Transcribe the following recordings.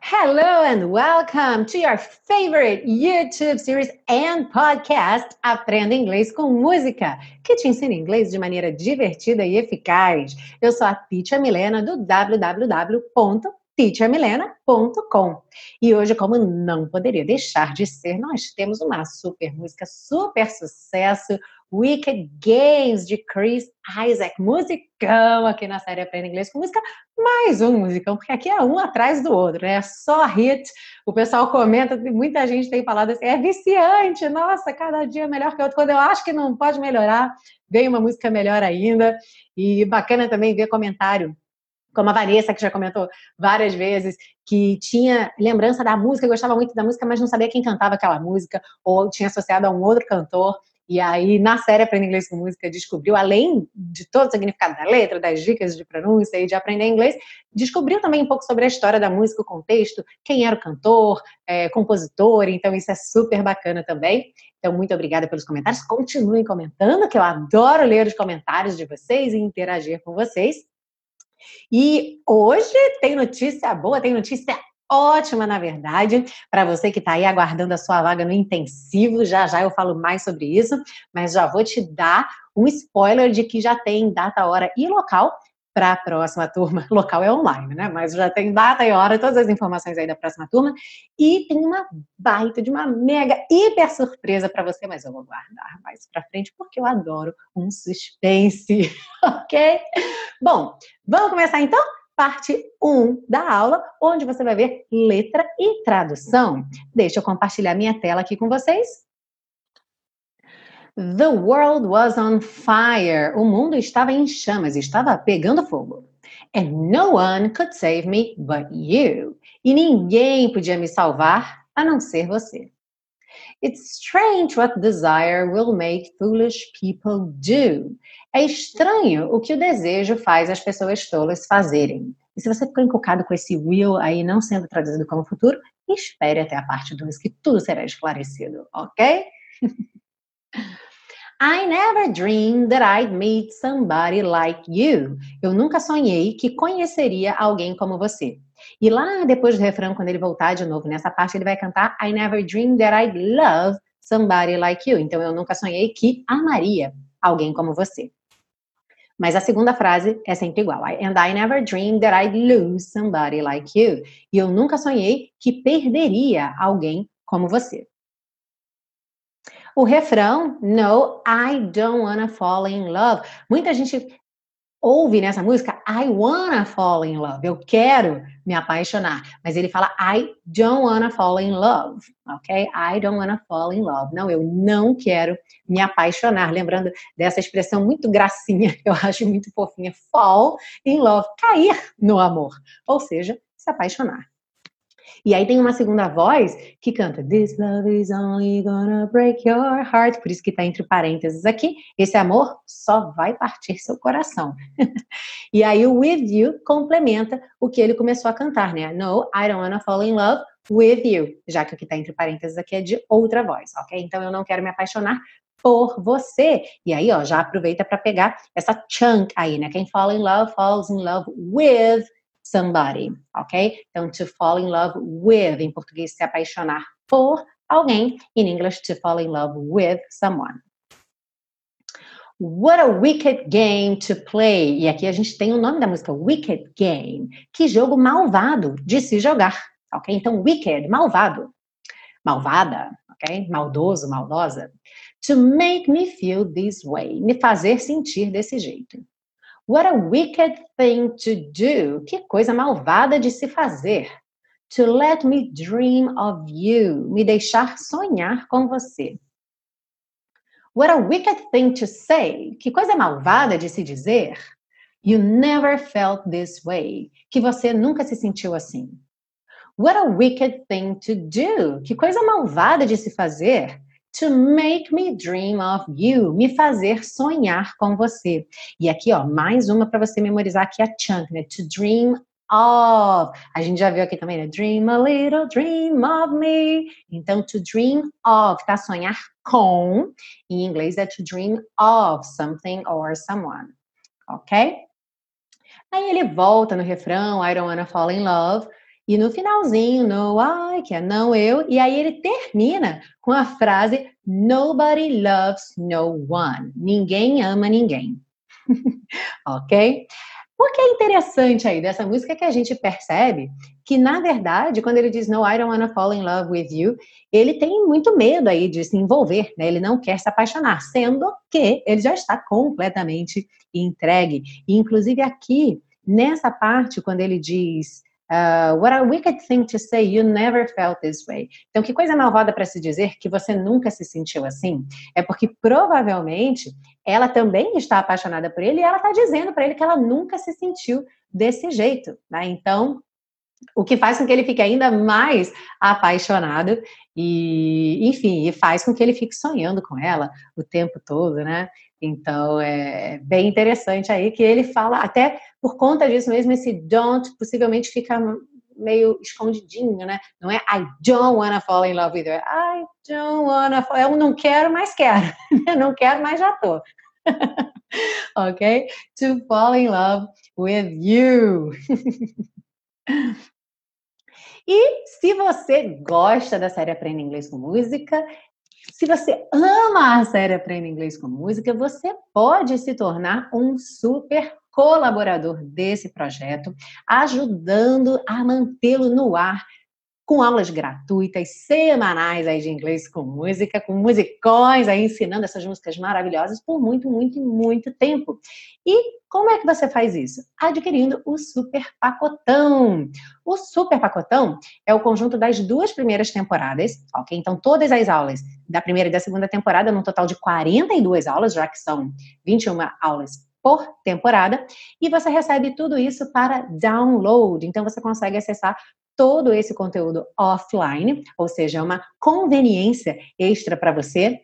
Hello and welcome to your favorite YouTube series and podcast Aprenda Inglês com Música, que te ensina inglês de maneira divertida e eficaz. Eu sou a Teacher Milena do www.teachermilena.com. E hoje, como não poderia deixar de ser, nós temos uma super música, super sucesso, Wicked Games de Chris Isaac, musicão aqui na série Aprenda Inglês com Música, mais um musicão, porque aqui é um atrás do outro, né? É só hit. O pessoal comenta, muita gente tem falado assim, é viciante, nossa, cada dia melhor que outro. Quando eu acho que não pode melhorar, vem uma música melhor ainda. E bacana também ver comentário como a Vanessa, que já comentou várias vezes, que tinha lembrança da música, gostava muito da música, mas não sabia quem cantava aquela música, ou tinha associado a um outro cantor. E aí, na série Aprenda Inglês com Música, descobriu, além de todo o significado da letra, das dicas de pronúncia e de aprender inglês, descobriu também um pouco sobre a história da música, o contexto, quem era o cantor, é, compositor, então isso é super bacana também. Então, muito obrigada pelos comentários. Continuem comentando, que eu adoro ler os comentários de vocês e interagir com vocês. E hoje tem notícia boa, tem notícia ótima, na verdade, para você que está aí aguardando a sua vaga no intensivo. Já já eu falo mais sobre isso, mas já vou te dar um spoiler de que já tem data, hora e local para a próxima turma. Local é online, né? Mas já tem data e hora, todas as informações aí da próxima turma. E tem uma baita de uma mega hiper surpresa para você, mas eu vou guardar mais para frente porque eu adoro um suspense, ok? Bom, vamos começar então? Parte 1 da aula, onde você vai ver letra e tradução. Deixa eu compartilhar minha tela aqui com vocês. The world was on fire. O mundo estava em chamas, estava pegando fogo. And no one could save me but you. E ninguém podia me salvar a não ser você. It's strange what desire will make foolish people do. É estranho o que o desejo faz as pessoas tolas fazerem. E se você ficou encucado com esse will aí não sendo traduzido como futuro, espere até a parte 2 que tudo será esclarecido, ok? I never dreamed that I'd meet somebody like you. Eu nunca sonhei que conheceria alguém como você. E lá depois do refrão, quando ele voltar de novo nessa parte, ele vai cantar I never dreamed that I'd love somebody like you. Então eu nunca sonhei que amaria alguém como você. Mas a segunda frase é sempre igual. And I never dreamed that I'd lose somebody like you. E eu nunca sonhei que perderia alguém como você. O refrão, No, I don't wanna fall in love. Muita gente ouve nessa música I wanna fall in love, eu quero me apaixonar, mas ele fala I don't wanna fall in love, ok? I don't wanna fall in love. Não, eu não quero me apaixonar. Lembrando dessa expressão muito gracinha, eu acho muito fofinha, fall in love, cair no amor, ou seja, se apaixonar. E aí tem uma segunda voz que canta This love is only gonna break your heart. Por isso que está entre parênteses aqui. Esse amor só vai partir seu coração. e aí o with you complementa o que ele começou a cantar, né? No, I don't wanna fall in love with you. Já que o que está entre parênteses aqui é de outra voz, ok? Então eu não quero me apaixonar por você. E aí, ó, já aproveita para pegar essa chunk aí, né? Quem fall in love falls in love with somebody, ok? Então, to fall in love with, em português, se apaixonar por alguém. In English, to fall in love with someone. What a wicked game to play. E aqui a gente tem o nome da música, Wicked Game. Que jogo malvado de se jogar, ok? Então, wicked, malvado. Malvada, ok? Maldoso, maldosa. To make me feel this way. Me fazer sentir desse jeito. What a wicked thing to do. Que coisa malvada de se fazer. To let me dream of you. Me deixar sonhar com você. What a wicked thing to say. Que coisa malvada de se dizer. You never felt this way. Que você nunca se sentiu assim. What a wicked thing to do. Que coisa malvada de se fazer to make me dream of you, me fazer sonhar com você. E aqui, ó, mais uma para você memorizar aqui a chunk, né? To dream of. A gente já viu aqui também, né? Dream a little dream of me. Então, to dream of, tá? Sonhar com. Em inglês é to dream of something or someone. Ok? Aí ele volta no refrão, I don't wanna fall in love. E no finalzinho, no I, que é não eu, e aí ele termina com a frase Nobody loves no one. Ninguém ama ninguém. ok? O que é interessante aí dessa música é que a gente percebe que, na verdade, quando ele diz No, I don't wanna fall in love with you, ele tem muito medo aí de se envolver, né? Ele não quer se apaixonar, sendo que ele já está completamente entregue. E, inclusive, aqui, nessa parte, quando ele diz Uh, what a wicked thing to say, you never felt this way. Então, que coisa malvada para se dizer que você nunca se sentiu assim? É porque provavelmente ela também está apaixonada por ele e ela está dizendo para ele que ela nunca se sentiu desse jeito. Né? Então, o que faz com que ele fique ainda mais apaixonado e, enfim, e faz com que ele fique sonhando com ela o tempo todo, né? Então é bem interessante aí que ele fala, até por conta disso mesmo, esse don't possivelmente fica meio escondidinho, né? Não é I don't wanna fall in love with you, I don't wanna fall, eu não quero, mas quero, não quero, mas já tô. ok? To fall in love with you. E se você gosta da série Aprenda Inglês com Música, se você ama a série Aprenda Inglês com Música, você pode se tornar um super colaborador desse projeto, ajudando a mantê-lo no ar com aulas gratuitas, semanais aí de inglês com música, com musicões aí ensinando essas músicas maravilhosas por muito, muito, muito tempo. E como é que você faz isso? Adquirindo o Super Pacotão. O Super Pacotão é o conjunto das duas primeiras temporadas, ok? Então, todas as aulas da primeira e da segunda temporada, num total de 42 aulas, já que são 21 aulas por temporada, e você recebe tudo isso para download. Então você consegue acessar todo esse conteúdo offline, ou seja, é uma conveniência extra para você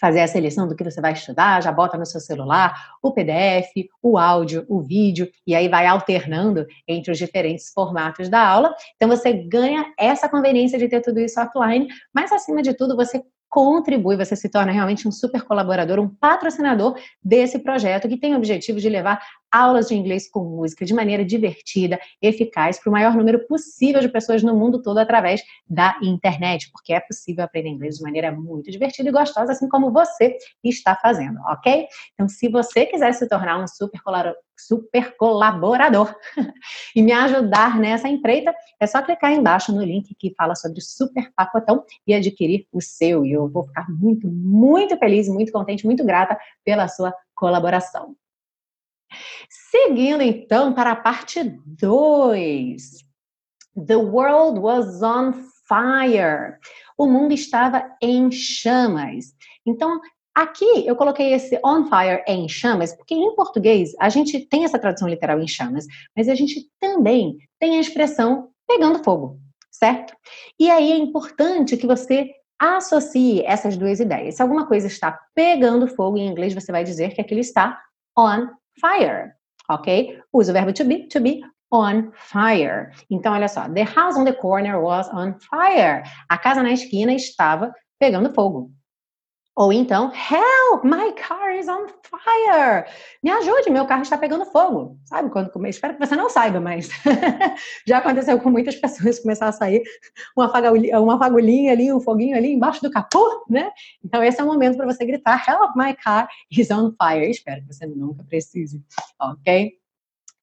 fazer a seleção do que você vai estudar, já bota no seu celular o PDF, o áudio, o vídeo, e aí vai alternando entre os diferentes formatos da aula. Então você ganha essa conveniência de ter tudo isso offline, mas acima de tudo você contribui, você se torna realmente um super colaborador, um patrocinador desse projeto que tem o objetivo de levar aulas de inglês com música de maneira divertida, eficaz, para o maior número possível de pessoas no mundo todo através da internet, porque é possível aprender inglês de maneira muito divertida e gostosa, assim como você está fazendo, ok? Então, se você quiser se tornar um super super colaborador e me ajudar nessa empreita, é só clicar embaixo no link que fala sobre super pacotão e adquirir o seu. E eu vou ficar muito, muito feliz, muito contente, muito grata pela sua colaboração. Seguindo então para a parte 2. The world was on fire. O mundo estava em chamas. Então, Aqui eu coloquei esse on fire em chamas, porque em português a gente tem essa tradução literal em chamas, mas a gente também tem a expressão pegando fogo, certo? E aí é importante que você associe essas duas ideias. Se alguma coisa está pegando fogo em inglês, você vai dizer que aquilo está on fire, ok? Usa o verbo to be, to be on fire. Então, olha só, the house on the corner was on fire. A casa na esquina estava pegando fogo. Ou então, help, my car is on fire. Me ajude, meu carro está pegando fogo. Sabe quando comer? Espero que você não saiba, mas já aconteceu com muitas pessoas começar a sair uma, fagulhinha, uma fagulhinha ali, um foguinho ali embaixo do capô, né? Então esse é o momento para você gritar, help, my car is on fire. Espero que você nunca precise, ok?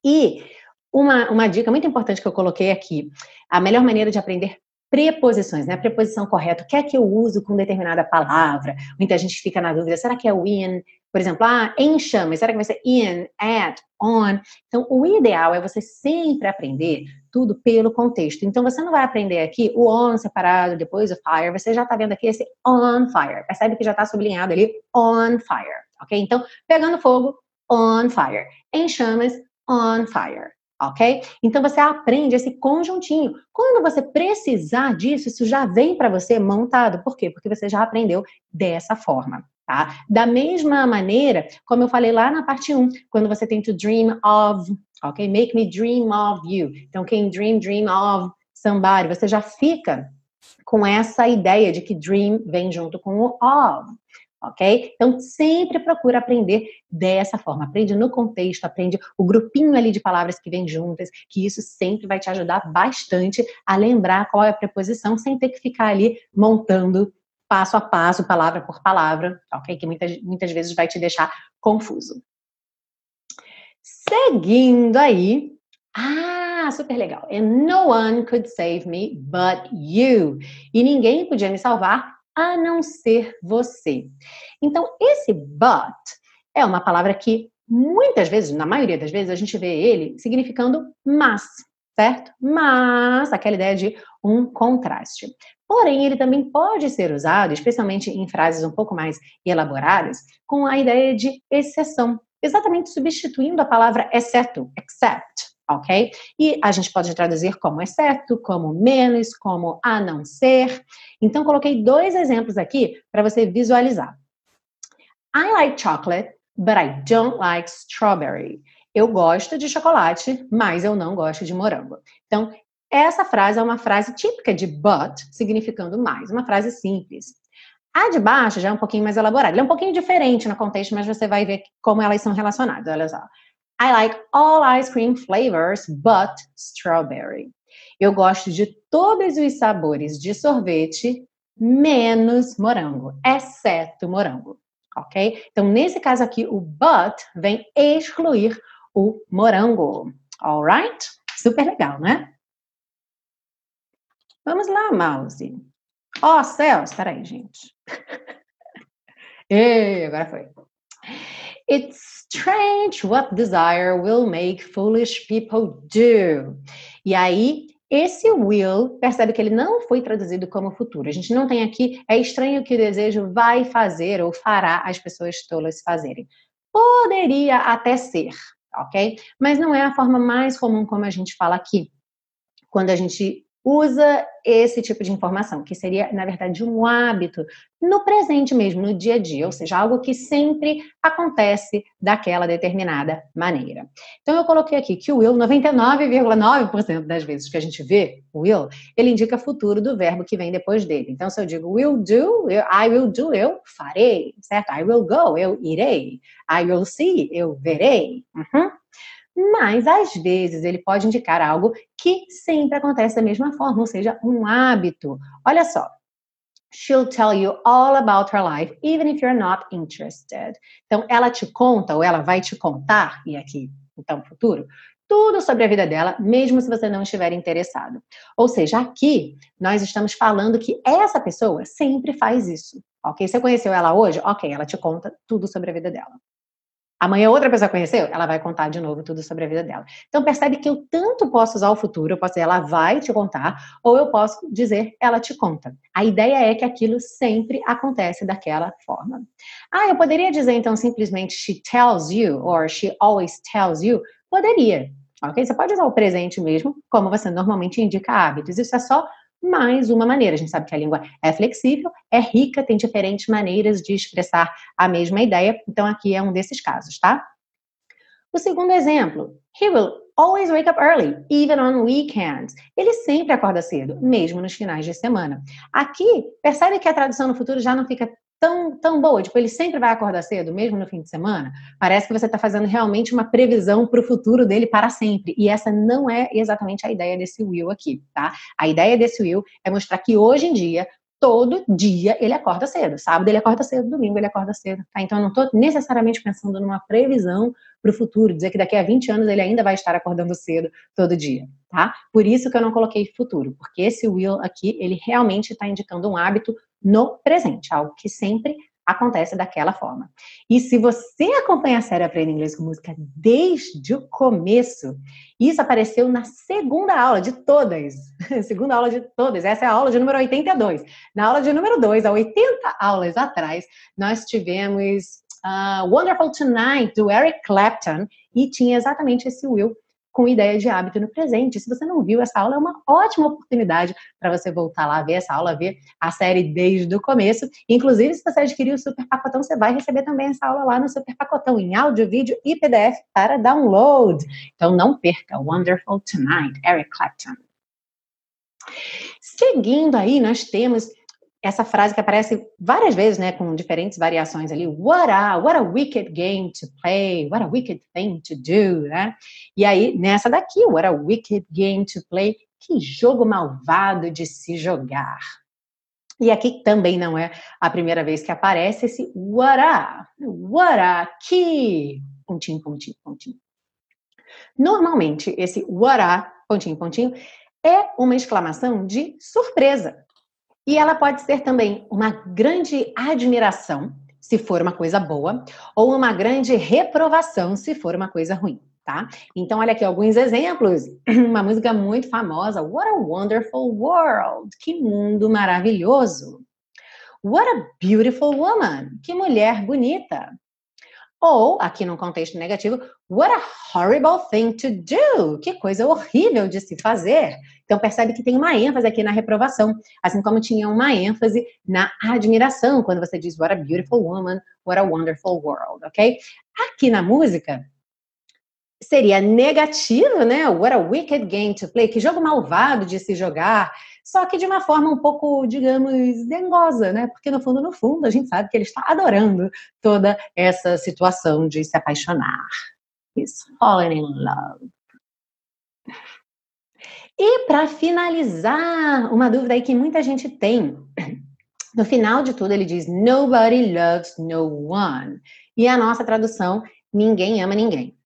E uma, uma dica muito importante que eu coloquei aqui, a melhor maneira de aprender preposições, né? A preposição correta, o que é que eu uso com determinada palavra? Muita gente fica na dúvida, será que é o in? Por exemplo, ah, em chamas, será que vai ser in, at, on? Então, o ideal é você sempre aprender tudo pelo contexto. Então, você não vai aprender aqui o on separado, depois o fire, você já está vendo aqui esse on fire. Percebe que já está sublinhado ali, on fire, ok? Então, pegando fogo, on fire. Em chamas, on fire ok? Então você aprende esse conjuntinho. Quando você precisar disso, isso já vem para você montado. Por quê? Porque você já aprendeu dessa forma. Tá? Da mesma maneira, como eu falei lá na parte 1, quando você tem to dream of, ok? Make me dream of you. Então, quem dream, dream of somebody, você já fica com essa ideia de que dream vem junto com o of. Ok? Então, sempre procura aprender dessa forma. Aprende no contexto, aprende o grupinho ali de palavras que vem juntas, que isso sempre vai te ajudar bastante a lembrar qual é a preposição, sem ter que ficar ali montando passo a passo, palavra por palavra, ok? Que muitas, muitas vezes vai te deixar confuso. Seguindo aí, ah, super legal. And no one could save me but you. E ninguém podia me salvar a não ser você. Então, esse but é uma palavra que muitas vezes, na maioria das vezes, a gente vê ele significando mas, certo? Mas, aquela ideia de um contraste. Porém, ele também pode ser usado, especialmente em frases um pouco mais elaboradas, com a ideia de exceção, exatamente substituindo a palavra exceto, except, ok? E a gente pode traduzir como exceto, como menos, como a não ser. Então, coloquei dois exemplos aqui para você visualizar. I like chocolate, but I don't like strawberry. Eu gosto de chocolate, mas eu não gosto de morango. Então, essa frase é uma frase típica de but, significando mais, uma frase simples. A de baixo já é um pouquinho mais elaborada. Ela é um pouquinho diferente no contexto, mas você vai ver como elas são relacionadas. Olha só. I like all ice cream flavors but strawberry. Eu gosto de todos os sabores de sorvete, menos morango, exceto morango. Ok? Então, nesse caso aqui, o but vem excluir o morango. Alright? Super legal, né? Vamos lá, mouse. Ó oh, céus, espera aí, gente. Ei, agora foi. It's strange what desire will make foolish people do. E aí, esse will, percebe que ele não foi traduzido como futuro. A gente não tem aqui, é estranho que o desejo vai fazer ou fará as pessoas tolas fazerem. Poderia até ser, ok? Mas não é a forma mais comum como a gente fala aqui. Quando a gente usa esse tipo de informação, que seria, na verdade, um hábito no presente mesmo, no dia a dia, ou seja, algo que sempre acontece daquela determinada maneira. Então, eu coloquei aqui que o will, 99,9% das vezes que a gente vê o will, ele indica futuro do verbo que vem depois dele. Então, se eu digo will do, I will do, eu farei, certo? I will go, eu irei. I will see, eu verei. Uhum mas às vezes ele pode indicar algo que sempre acontece da mesma forma, ou seja, um hábito. Olha só. She'll tell you all about her life, even if you're not interested. Então, ela te conta, ou ela vai te contar, e aqui, então, futuro, tudo sobre a vida dela, mesmo se você não estiver interessado. Ou seja, aqui nós estamos falando que essa pessoa sempre faz isso. Ok? Você conheceu ela hoje? Ok, ela te conta tudo sobre a vida dela. Amanhã outra pessoa conheceu, ela vai contar de novo tudo sobre a vida dela. Então percebe que eu tanto posso usar o futuro, eu posso dizer ela vai te contar, ou eu posso dizer ela te conta. A ideia é que aquilo sempre acontece daquela forma. Ah, eu poderia dizer então simplesmente she tells you or she always tells you? Poderia. Ok? Você pode usar o presente mesmo, como você normalmente indica hábitos. Isso é só mais uma maneira. A gente sabe que a língua é flexível, é rica, tem diferentes maneiras de expressar a mesma ideia. Então, aqui é um desses casos, tá? O segundo exemplo, he will always wake up early, even on weekends. Ele sempre acorda cedo, mesmo nos finais de semana. Aqui, percebe que a tradução no futuro já não fica tão, tão boa. Tipo, ele sempre vai acordar cedo, mesmo no fim de semana. Parece que você está fazendo realmente uma previsão para o futuro dele para sempre. E essa não é exatamente a ideia desse will aqui, tá? A ideia desse will é mostrar que hoje em dia todo dia ele acorda cedo. Sábado ele acorda cedo, domingo ele acorda cedo. Tá? Então eu não estou necessariamente pensando numa previsão para o futuro, dizer que daqui a 20 anos ele ainda vai estar acordando cedo todo dia. Tá? Por isso que eu não coloquei futuro, porque esse will aqui, ele realmente está indicando um hábito no presente, algo que sempre acontece daquela forma. E se você acompanha a série Aprenda Inglês com Música desde o começo, isso apareceu na segunda aula de todas. segunda aula de todas. Essa é a aula de número 82. Na aula de número 2, há 80 aulas atrás, nós tivemos uh, Wonderful Tonight, do Eric Clapton, e tinha exatamente esse Will com ideia de hábito no presente. Se você não viu essa aula, é uma ótima oportunidade para você voltar lá, ver essa aula, ver a série desde o começo. Inclusive, se você adquirir o Super Pacotão, você vai receber também essa aula lá no Super Pacotão, em áudio, vídeo e PDF para download. Então, não perca. Wonderful Tonight, Eric Clapton. Seguindo aí, nós temos essa frase que aparece várias vezes, né, com diferentes variações ali. What a, what a wicked game to play, what a wicked thing to do, né? E aí, nessa daqui, what a wicked game to play, que jogo malvado de se jogar. E aqui também não é a primeira vez que aparece esse what a, what a, que, pontinho, pontinho, pontinho. Normalmente, esse what a, pontinho, pontinho, é uma exclamação de surpresa. E ela pode ser também uma grande admiração, se for uma coisa boa, ou uma grande reprovação, se for uma coisa ruim, tá? Então, olha aqui alguns exemplos. Uma música muito famosa, What a Wonderful World! Que mundo maravilhoso! What a Beautiful Woman! Que mulher bonita! Ou, aqui num contexto negativo, what a horrible thing to do! Que coisa horrível de se fazer! Então, percebe que tem uma ênfase aqui na reprovação, assim como tinha uma ênfase na admiração, quando você diz what a beautiful woman, what a wonderful world, ok? Aqui na música, seria negativo, né? What a wicked game to play, que jogo malvado de se jogar, só que de uma forma um pouco, digamos, dengosa, né? Porque no fundo, no fundo, a gente sabe que ele está adorando toda essa situação de se apaixonar. He's falling in love. E para finalizar, uma dúvida aí que muita gente tem. No final de tudo, ele diz: Nobody loves no one. E a nossa tradução: Ninguém ama ninguém.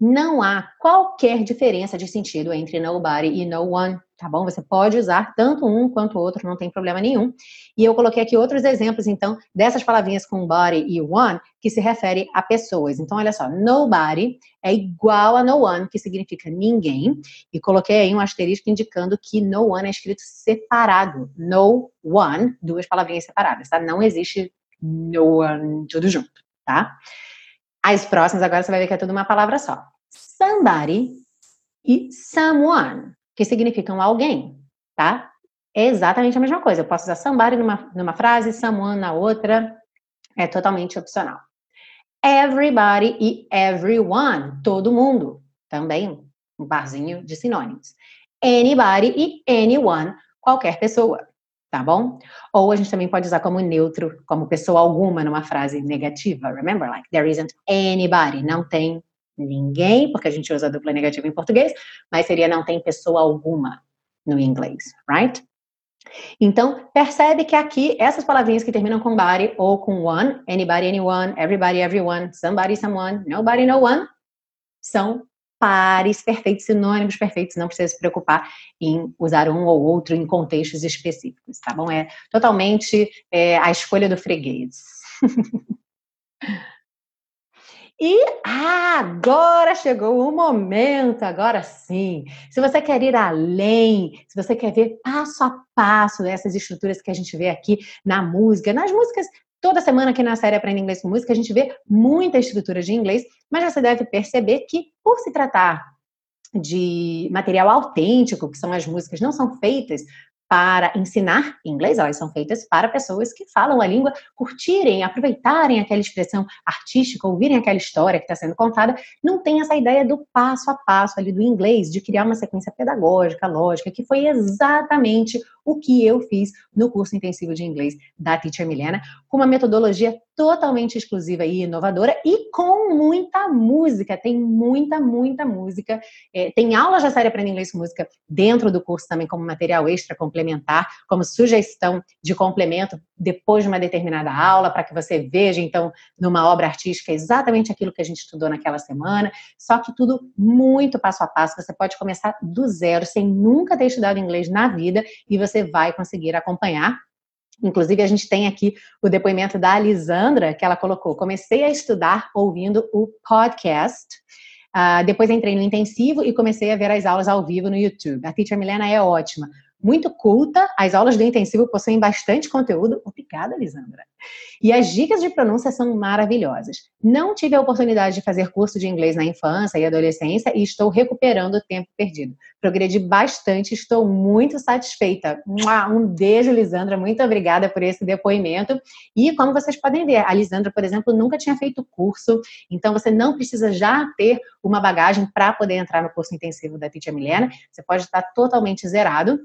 Não há qualquer diferença de sentido entre nobody e no one, tá bom? Você pode usar tanto um quanto o outro, não tem problema nenhum. E eu coloquei aqui outros exemplos, então, dessas palavrinhas com body e one, que se refere a pessoas. Então, olha só, nobody é igual a no one, que significa ninguém. E coloquei aí um asterisco indicando que no one é escrito separado. No one, duas palavrinhas separadas, tá? Não existe no one tudo junto, tá? As próximas agora você vai ver que é tudo uma palavra só. Somebody e someone, que significam alguém, tá? É exatamente a mesma coisa. Eu posso usar somebody numa, numa frase, someone na outra. É totalmente opcional. Everybody e everyone, todo mundo. Também um barzinho de sinônimos. Anybody e anyone, qualquer pessoa tá bom? Ou a gente também pode usar como neutro, como pessoa alguma numa frase negativa. Remember, like, there isn't anybody, não tem ninguém, porque a gente usa dupla negativa em português, mas seria não tem pessoa alguma no inglês, right? Então, percebe que aqui, essas palavrinhas que terminam com body ou com one, anybody, anyone, everybody, everyone, somebody, someone, nobody, no one, são pares perfeitos, sinônimos perfeitos, não precisa se preocupar em usar um ou outro em contextos específicos, tá bom? É totalmente é, a escolha do freguês. E agora chegou o momento, agora sim. Se você quer ir além, se você quer ver passo a passo dessas estruturas que a gente vê aqui na música, nas músicas Toda semana aqui na série Aprenda Inglês com Música, a gente vê muita estrutura de inglês, mas você deve perceber que, por se tratar de material autêntico, que são as músicas, não são feitas para ensinar inglês, elas são feitas para pessoas que falam a língua, curtirem, aproveitarem aquela expressão artística, ouvirem aquela história que está sendo contada, não tem essa ideia do passo a passo ali do inglês, de criar uma sequência pedagógica, lógica, que foi exatamente o que eu fiz no curso intensivo de inglês da Teacher Milena, com uma metodologia totalmente exclusiva e inovadora e com muita música. Tem muita, muita música. É, tem aulas da série Aprenda Inglês com Música dentro do curso também como material extra complementar, como sugestão de complemento depois de uma determinada aula, para que você veja, então, numa obra artística exatamente aquilo que a gente estudou naquela semana. Só que tudo muito passo a passo. Você pode começar do zero, sem nunca ter estudado inglês na vida, e você vai conseguir acompanhar Inclusive, a gente tem aqui o depoimento da Alisandra, que ela colocou: comecei a estudar ouvindo o podcast. Uh, depois entrei no intensivo e comecei a ver as aulas ao vivo no YouTube. A Teacher Milena é ótima muito culta. As aulas do intensivo possuem bastante conteúdo. Obrigada, Lisandra. E as dicas de pronúncia são maravilhosas. Não tive a oportunidade de fazer curso de inglês na infância e adolescência e estou recuperando o tempo perdido. Progredi bastante, estou muito satisfeita. Um beijo, Lisandra. Muito obrigada por esse depoimento. E como vocês podem ver, a Lisandra, por exemplo, nunca tinha feito curso, então você não precisa já ter uma bagagem para poder entrar no curso intensivo da Teacher Milena. Você pode estar totalmente zerado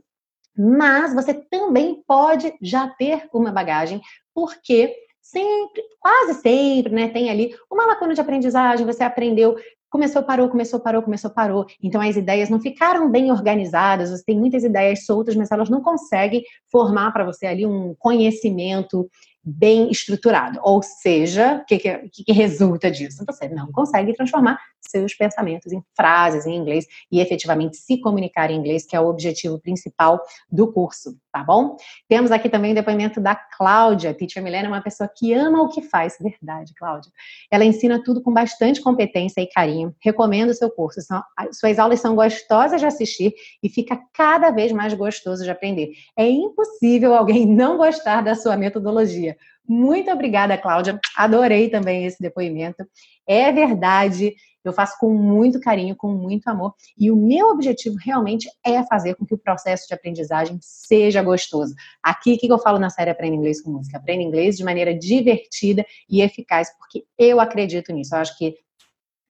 Mas você também pode já ter uma bagagem, porque sempre, quase sempre, né, tem ali uma lacuna de aprendizagem, você aprendeu começou, parou, começou, parou, começou, parou. Então as ideias não ficaram bem organizadas, você tem muitas ideias soltas, mas elas não conseguem formar para você ali um conhecimento bem estruturado. Ou seja, o que, que, que, resulta disso? Você não consegue transformar seus pensamentos em frases em inglês e efetivamente se comunicar em inglês, que é o objetivo principal do curso, tá bom? Temos aqui também o depoimento da Cláudia. Teacher Milena é uma pessoa que ama o que faz, verdade, Cláudia. Ela ensina tudo com bastante competência e carinho. Recomendo o seu curso. São, suas aulas são gostosas de assistir e fica cada vez mais gostoso de aprender. É impossível alguém não gostar da sua metodologia. Muito obrigada, Cláudia. Adorei também esse depoimento. É verdade, eu faço com muito carinho, com muito amor. E o meu objetivo realmente é fazer com que o processo de aprendizagem seja gostoso. Aqui, o que eu falo na série Aprenda Inglês com Música? Aprenda inglês de maneira divertida e eficaz, porque eu acredito nisso. Eu acho que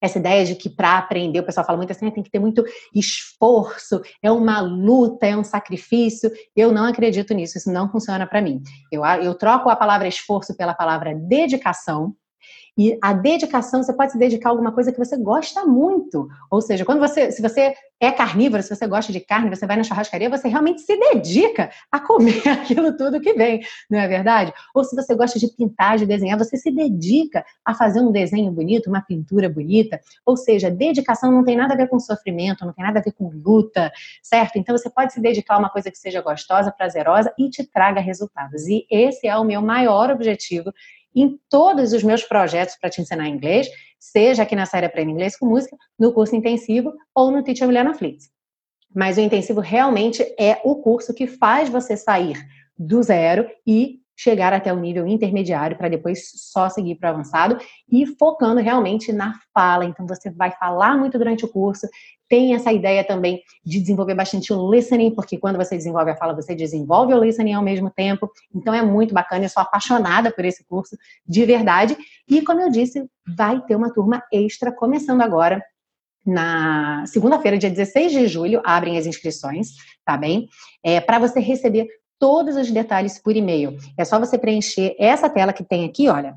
essa ideia de que para aprender, o pessoal fala muito assim, tem que ter muito esforço, é uma luta, é um sacrifício. Eu não acredito nisso, isso não funciona para mim. Eu, eu troco a palavra esforço pela palavra dedicação, e a dedicação, você pode se dedicar a alguma coisa que você gosta muito. Ou seja, quando você, se você é carnívoro, se você gosta de carne, você vai na churrascaria, você realmente se dedica a comer aquilo tudo que vem, não é verdade? Ou se você gosta de pintar, de desenhar, você se dedica a fazer um desenho bonito, uma pintura bonita. Ou seja, dedicação não tem nada a ver com sofrimento, não tem nada a ver com luta, certo? Então você pode se dedicar a uma coisa que seja gostosa, prazerosa e te traga resultados. E esse é o meu maior objetivo em todos os meus projetos para te ensinar inglês, seja aqui na série Aprenda Inglês com Música, no curso intensivo ou no Teacher Milena Flix. Mas o intensivo realmente é o curso que faz você sair do zero e chegar até o nível intermediário para depois só seguir para o avançado e focando realmente na fala. Então você vai falar muito durante o curso, tem essa ideia também de desenvolver bastante o listening, porque quando você desenvolve a fala, você desenvolve o listening ao mesmo tempo. Então é muito bacana, eu sou apaixonada por esse curso, de verdade. E como eu disse, vai ter uma turma extra começando agora. Na segunda-feira, dia 16 de julho, abrem as inscrições, tá bem? É, para você receber todos os detalhes por e-mail. É só você preencher essa tela que tem aqui, olha,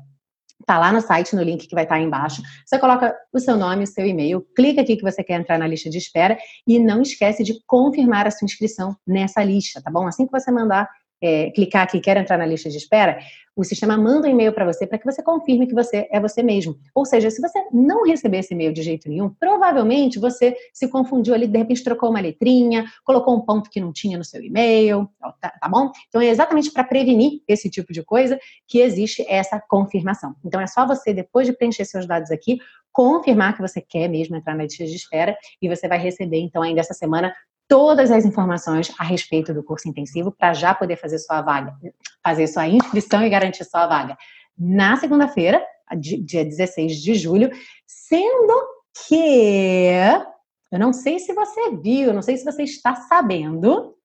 Tá lá no site, no link que vai estar aí embaixo. Você coloca o seu nome, o seu e-mail, clica aqui que você quer entrar na lista de espera e não esquece de confirmar a sua inscrição nessa lista, tá bom? Assim que você mandar é, clicar aqui, quer entrar na lista de espera, o sistema manda um e-mail para você para que você confirme que você é você mesmo. Ou seja, se você não receber esse e-mail de jeito nenhum, provavelmente você se confundiu ali, de repente trocou uma letrinha, colocou um ponto que não tinha no seu e-mail, tá, tá bom? Então é exatamente para prevenir esse tipo de coisa que existe essa confirmação. Então é só você, depois de preencher seus dados aqui, confirmar que você quer mesmo entrar na lista de espera e você vai receber, então, ainda essa semana, todas as informações a respeito do curso intensivo para já poder fazer sua vaga, fazer sua inscrição e garantir sua vaga na segunda-feira, dia 16 de julho, sendo que eu não sei se você viu, não sei se você está sabendo,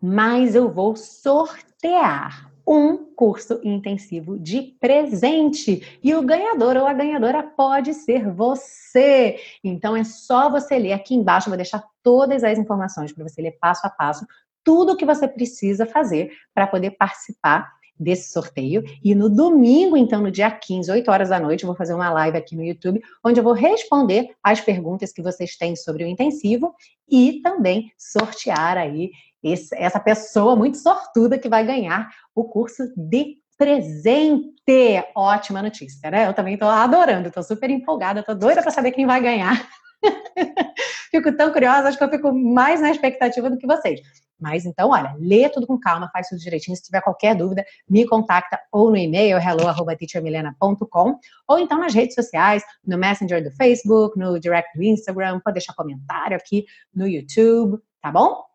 mas eu vou sortear um curso intensivo de presente. E o ganhador ou a ganhadora pode ser você. Então é só você ler aqui embaixo, eu vou deixar todas as informações para você ler passo a passo tudo o que você precisa fazer para poder participar desse sorteio. E no domingo, então, no dia 15, 8 horas da noite, eu vou fazer uma live aqui no YouTube, onde eu vou responder as perguntas que vocês têm sobre o intensivo e também sortear aí esse, essa pessoa muito sortuda que vai ganhar o curso de presente. Ótima notícia, né? Eu também estou adorando, estou super empolgada, estou doida para saber quem vai ganhar. fico tão curiosa, acho que eu fico mais na expectativa do que vocês. Mas então, olha, lê tudo com calma, faz tudo direitinho. Se tiver qualquer dúvida, me contacta ou no e-mail hello@teachermilena.com ou então nas redes sociais, no Messenger do Facebook, no direct do Instagram, pode deixar comentário aqui no YouTube, tá bom?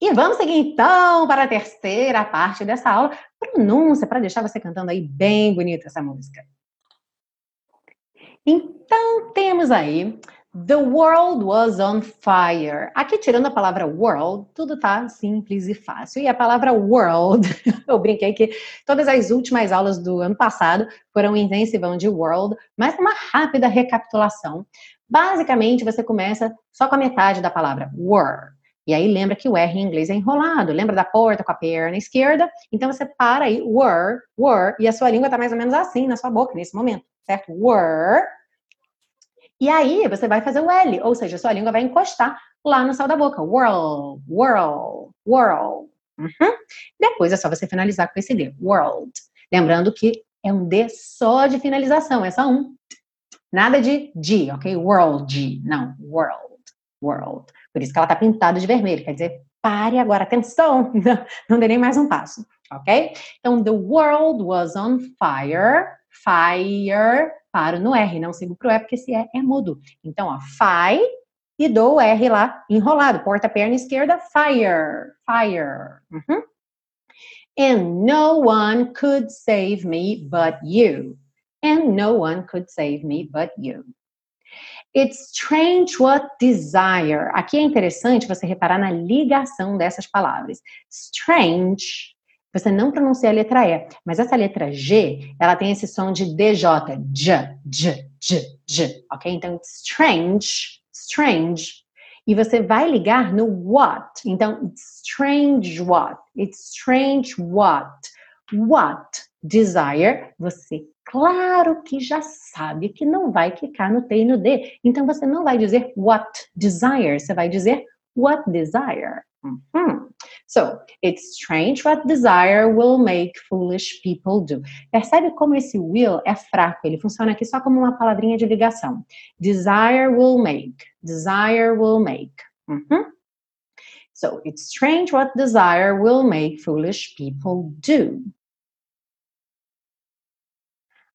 E vamos seguir então para a terceira parte dessa aula, pronúncia, para deixar você cantando aí bem bonita essa música. Então, temos aí The world was on fire. Aqui, tirando a palavra world, tudo tá simples e fácil. E a palavra world, eu brinquei que todas as últimas aulas do ano passado foram intensivão de world, mas uma rápida recapitulação. Basicamente, você começa só com a metade da palavra were. E aí lembra que o R em inglês é enrolado. Lembra da porta com a perna esquerda? Então você para aí, were, were, e a sua língua está mais ou menos assim na sua boca nesse momento, certo? Were. E aí você vai fazer o L, ou seja, a sua língua vai encostar lá no céu da boca. World, world, world. Uhum. Depois é só você finalizar com esse D, world. Lembrando que é um D só de finalização, é só um. Nada de D, ok? World, não, world, world. Por isso que ela está pintada de vermelho, quer dizer, pare agora, atenção, não dê nem mais um passo, ok? Então, the world was on fire, fire, paro no R, não sigo pro E, porque esse E é mudo. Então, ó, fi, e dou o R lá enrolado, porta perna esquerda, fire, fire. Uhum. And no one could save me but you. And no one could save me but you. It's strange what desire. Aqui é interessante você reparar na ligação dessas palavras. Strange, você não pronuncia a letra E, mas essa letra G, ela tem esse som de DJ, J, J, J, J, ok? Então, strange, strange. E você vai ligar no what. Então, it's strange what. It's strange what. What desire, você claro que já sabe que não vai ficar no T e no D. Então você não vai dizer what desire, você vai dizer what desire. Uhum. So, it's strange what desire will make foolish people do. Percebe como esse will é fraco, ele funciona aqui só como uma palavrinha de ligação. Desire will make, desire will make. Uhum. So, it's strange what desire will make foolish people do.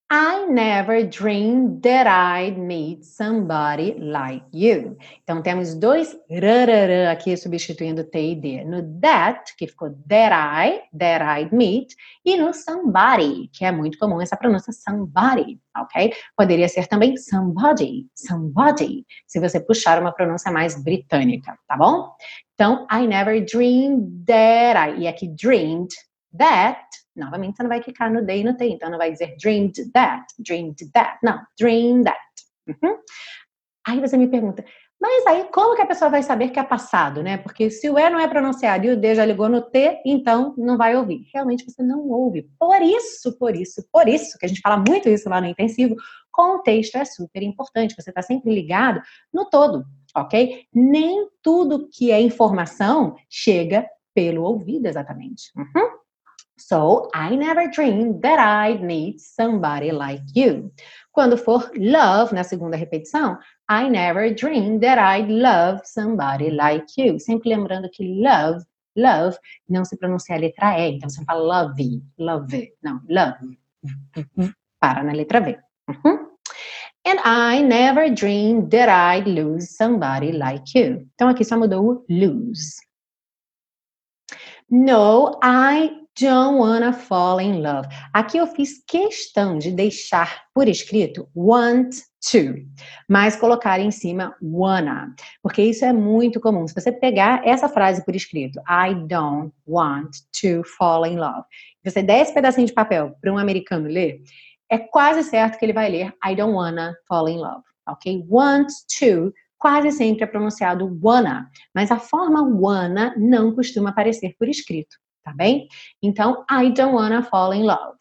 I never dreamed that I'd meet somebody like you. Então temos dois rararã aqui substituindo T e D. No that, que ficou that I, that I'd meet, e no somebody, que é muito comum essa pronúncia somebody, ok? Poderia ser também somebody, somebody, se você puxar uma pronúncia mais britânica, tá bom? Então, I never dreamed that I, e aqui dreamed that Novamente, você não vai clicar no day e no T, então não vai dizer dreamed that, dreamed that. Não, dream that. Uhum. Aí você me pergunta, mas aí como que a pessoa vai saber que é passado, né? Porque se o E não é pronunciado e o D já ligou no T, então não vai ouvir. Realmente você não ouve. Por isso, por isso, por isso, que a gente fala muito isso lá no intensivo, contexto é super importante. Você está sempre ligado no todo, ok? Nem tudo que é informação chega pelo ouvido exatamente. Uhum. So, I never dreamed that I'd meet somebody like you. Quando for love, na segunda repetição, I never dreamed that I'd love somebody like you. Sempre lembrando que love, love, não se pronuncia a letra E. Então, você fala love, love. Não, love. Para na letra V. Uhum. And I never dreamed that I'd lose somebody like you. Então, aqui só mudou o lose. No, I don't wanna fall in love. Aqui eu fiz questão de deixar por escrito want to, mas colocar em cima wanna, porque isso é muito comum. Se você pegar essa frase por escrito, I don't want to fall in love, você der esse pedacinho de papel para um americano ler, é quase certo que ele vai ler I don't wanna fall in love, ok? Want to quase sempre é pronunciado wanna, mas a forma wanna não costuma aparecer por escrito tá bem? Então, I don't wanna fall in love.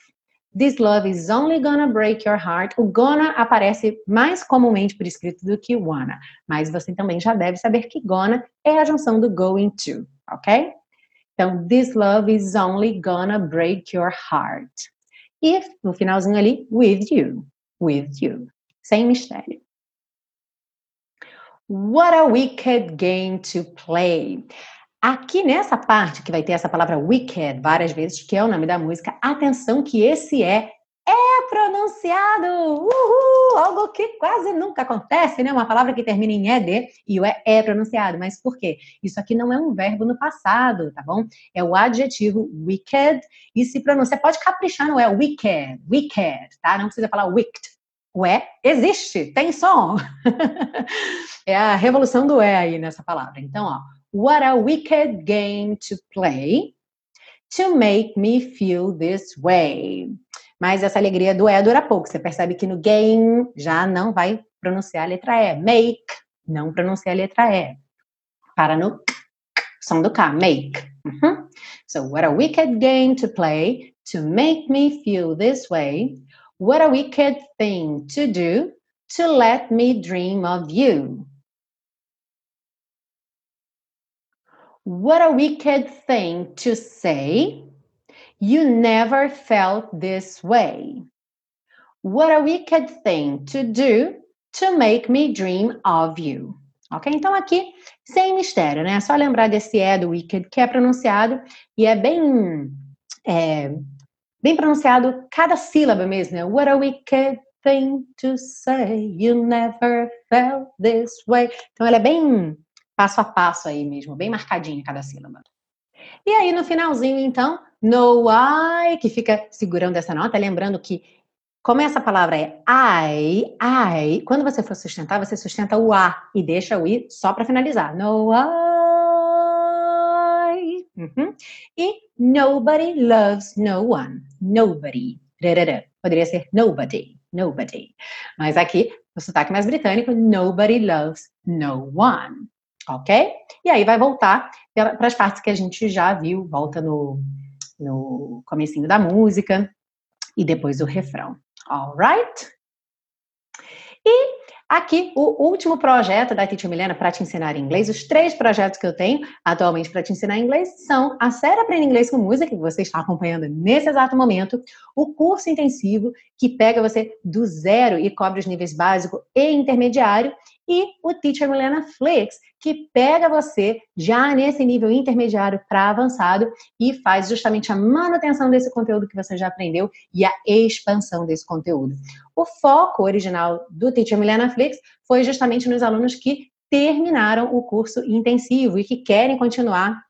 This love is only gonna break your heart. O gonna aparece mais comumente por escrito do que wanna, mas você também já deve saber que gonna é a junção do going to, ok? Então, this love is only gonna break your heart. E no finalzinho ali, with you, with you, sem mistério. What a wicked game to play. Aqui nessa parte que vai ter essa palavra wicked várias vezes, que é o nome da música, atenção que esse é é pronunciado, uhul, algo que quase nunca acontece, né? Uma palavra que termina em ed e o é é pronunciado. Mas por quê? Isso aqui não é um verbo no passado, tá bom? É o adjetivo wicked e se pronuncia. Pode caprichar no é wicked, wicked, tá? Não precisa falar wicked. O é existe, tem som. é a revolução do é aí nessa palavra. Então, ó, What a wicked game to play to make me feel this way. Mas essa alegria do é dura pouco. Você percebe que no game já não vai pronunciar a letra E. Make, não pronuncia a letra E. Para no som do K, make. Uhum. So, what a wicked game to play to make me feel this way. What a wicked thing to do to let me dream of you. What a wicked thing to say. You never felt this way. What a wicked thing to do to make me dream of you. Ok? Então aqui, sem mistério, né? É só lembrar desse é do wicked que é pronunciado e é bem, é, bem pronunciado cada sílaba mesmo, né? What a wicked thing to say, you never felt this way. Então ela é bem passo a passo aí mesmo, bem marcadinha cada sílaba. E aí no finalzinho, então, no I, que fica segurando essa nota, lembrando que como essa palavra é I, I, quando você for sustentar, você sustenta o A e deixa o I só para finalizar. No I. Uhum. E nobody loves no one. Nobody. Poderia ser nobody. Nobody. Mas aqui, o sotaque mais britânico, nobody loves no one. Ok? E aí vai voltar para as partes que a gente já viu, volta no, no comecinho da música e depois o refrão. Alright? E aqui o último projeto da Teacher Milena para te ensinar inglês. Os três projetos que eu tenho atualmente para te ensinar inglês são a série Aprenda Inglês com Música, que você está acompanhando nesse exato momento, o curso intensivo, que pega você do zero e cobre os níveis básico e intermediário, e o Teacher Milena Flix, que pega você já nesse nível intermediário para avançado e faz justamente a manutenção desse conteúdo que você já aprendeu e a expansão desse conteúdo. O foco original do Teacher Milena Flix foi justamente nos alunos que terminaram o curso intensivo e que querem continuar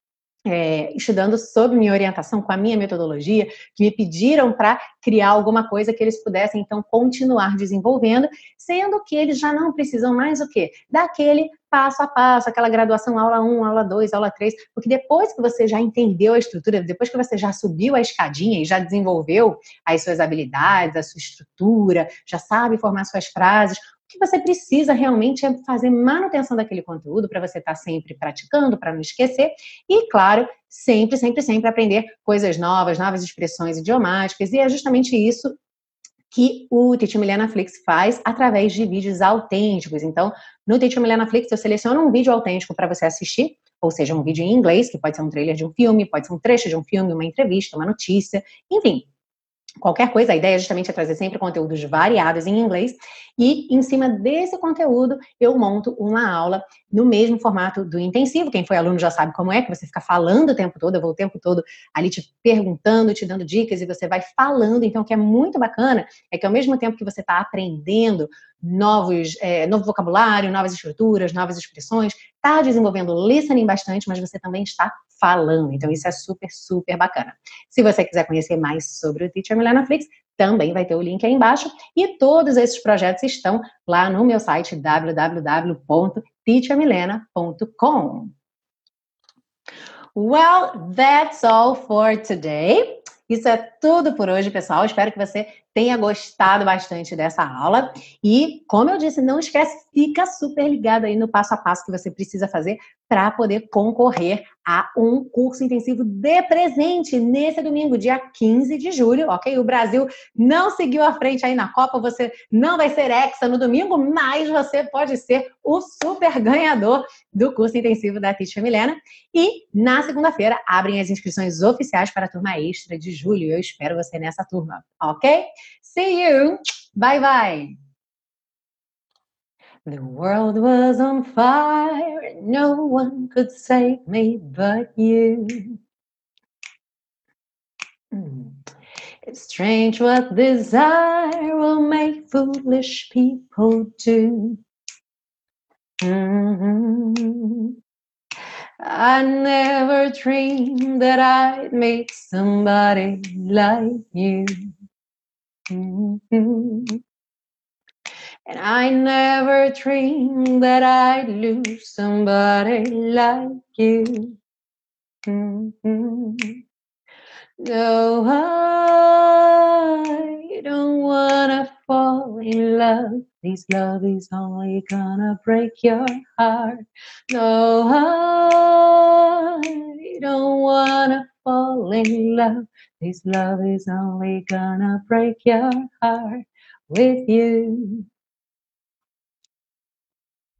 é, estudando sob minha orientação, com a minha metodologia, que me pediram para criar alguma coisa que eles pudessem então continuar desenvolvendo, sendo que eles já não precisam mais o quê? Daquele passo a passo, aquela graduação aula 1, aula 2, aula 3, porque depois que você já entendeu a estrutura, depois que você já subiu a escadinha e já desenvolveu as suas habilidades, a sua estrutura, já sabe formar suas frases, que você precisa realmente é fazer manutenção daquele conteúdo para você estar tá sempre praticando, para não esquecer. E, claro, sempre, sempre, sempre aprender coisas novas, novas expressões idiomáticas. E é justamente isso que o Teacher Milena Flix faz através de vídeos autênticos. Então, no Teacher Milena Flix, eu seleciono um vídeo autêntico para você assistir, ou seja, um vídeo em inglês, que pode ser um trailer de um filme, pode ser um trecho de um filme, uma entrevista, uma notícia, enfim, qualquer coisa, a ideia justamente é trazer sempre conteúdos variados em inglês e em cima desse conteúdo eu monto uma aula no mesmo formato do intensivo. Quem foi aluno já sabe como é, que você fica falando o tempo todo, eu vou o tempo todo ali te perguntando, te dando dicas e você vai falando. Então, o que é muito bacana é que ao mesmo tempo que você está aprendendo novos, é, novo vocabulário, novas estruturas, novas expressões, está desenvolvendo listening bastante, mas você também está falando. Então, isso é super, super bacana. Se você quiser conhecer mais sobre o Teacher Milena Flix, também vai ter o link aí embaixo. E todos esses projetos estão lá no meu site www.teachermilena.com. Well, that's all for today. Isso é tudo por hoje, pessoal. Espero que você tenha gostado bastante dessa aula. E, como eu disse, não esquece, fica super ligado aí no passo a passo que você precisa fazer para poder concorrer a um curso intensivo de presente nesse domingo, dia 15 de julho, ok? O Brasil não seguiu à frente aí na Copa, você não vai ser hexa no domingo, mas você pode ser o super ganhador do curso intensivo da Teacher Milena. E na segunda-feira abrem as inscrições oficiais para a turma extra de julho. Eu espero você nessa turma, ok? See you! Bye bye! The world was on fire, and no one could save me but you. Hmm. It's strange what desire will make foolish people do. Mm-hmm. I never dreamed that I'd meet somebody like you. And I never dreamed that I'd lose somebody like you. No, I don't wanna fall in love. This love is only gonna break your heart. No, I don't wanna fall in love. This love is only gonna break your heart with you.